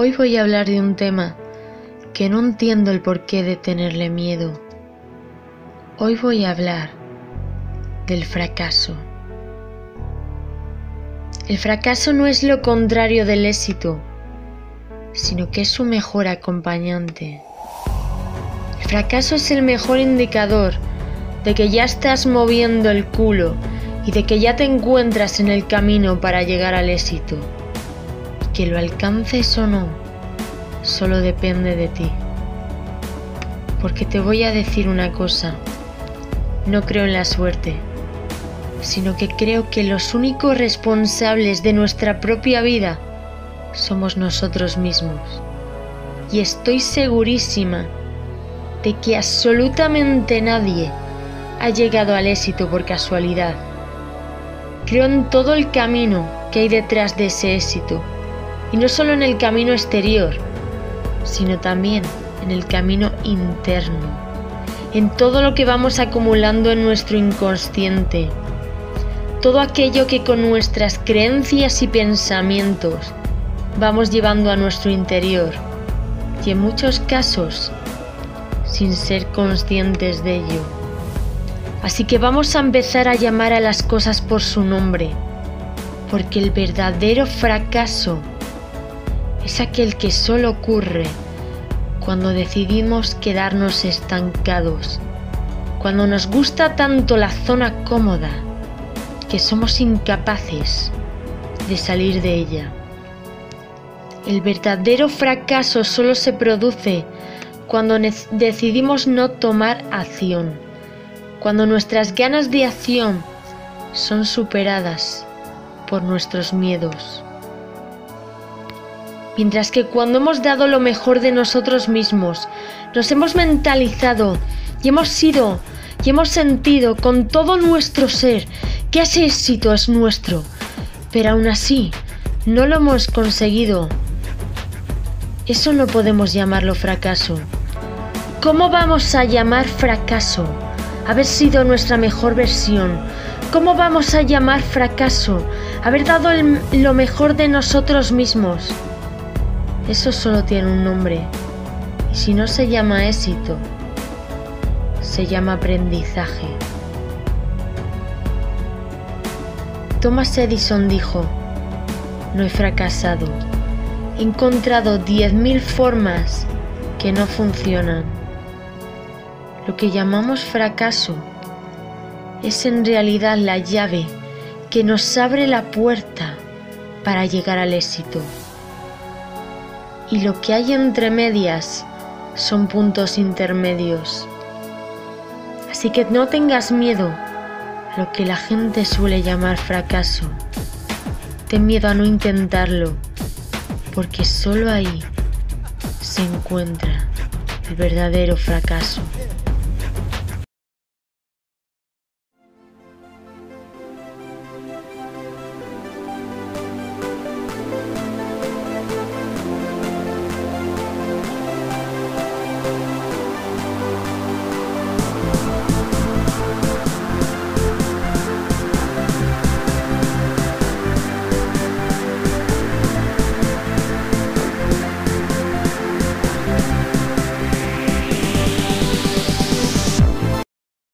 Hoy voy a hablar de un tema que no entiendo el porqué de tenerle miedo. Hoy voy a hablar del fracaso. El fracaso no es lo contrario del éxito, sino que es su mejor acompañante. El fracaso es el mejor indicador de que ya estás moviendo el culo y de que ya te encuentras en el camino para llegar al éxito. Que lo alcances o no, solo depende de ti. Porque te voy a decir una cosa, no creo en la suerte, sino que creo que los únicos responsables de nuestra propia vida somos nosotros mismos. Y estoy segurísima de que absolutamente nadie ha llegado al éxito por casualidad. Creo en todo el camino que hay detrás de ese éxito y no solo en el camino exterior, sino también en el camino interno, en todo lo que vamos acumulando en nuestro inconsciente, todo aquello que con nuestras creencias y pensamientos vamos llevando a nuestro interior. Y en muchos casos sin ser conscientes de ello. Así que vamos a empezar a llamar a las cosas por su nombre, porque el verdadero fracaso es aquel que solo ocurre cuando decidimos quedarnos estancados, cuando nos gusta tanto la zona cómoda que somos incapaces de salir de ella. El verdadero fracaso solo se produce cuando decidimos no tomar acción, cuando nuestras ganas de acción son superadas por nuestros miedos. Mientras que cuando hemos dado lo mejor de nosotros mismos, nos hemos mentalizado y hemos sido y hemos sentido con todo nuestro ser que ese éxito es nuestro, pero aún así no lo hemos conseguido. Eso no podemos llamarlo fracaso. ¿Cómo vamos a llamar fracaso haber sido nuestra mejor versión? ¿Cómo vamos a llamar fracaso haber dado lo mejor de nosotros mismos? Eso solo tiene un nombre. Y si no se llama éxito, se llama aprendizaje. Thomas Edison dijo, no he fracasado, he encontrado 10.000 formas que no funcionan. Lo que llamamos fracaso es en realidad la llave que nos abre la puerta para llegar al éxito y lo que hay entre medias son puntos intermedios. Así que no tengas miedo a lo que la gente suele llamar fracaso. Ten miedo a no intentarlo, porque solo ahí se encuentra el verdadero fracaso.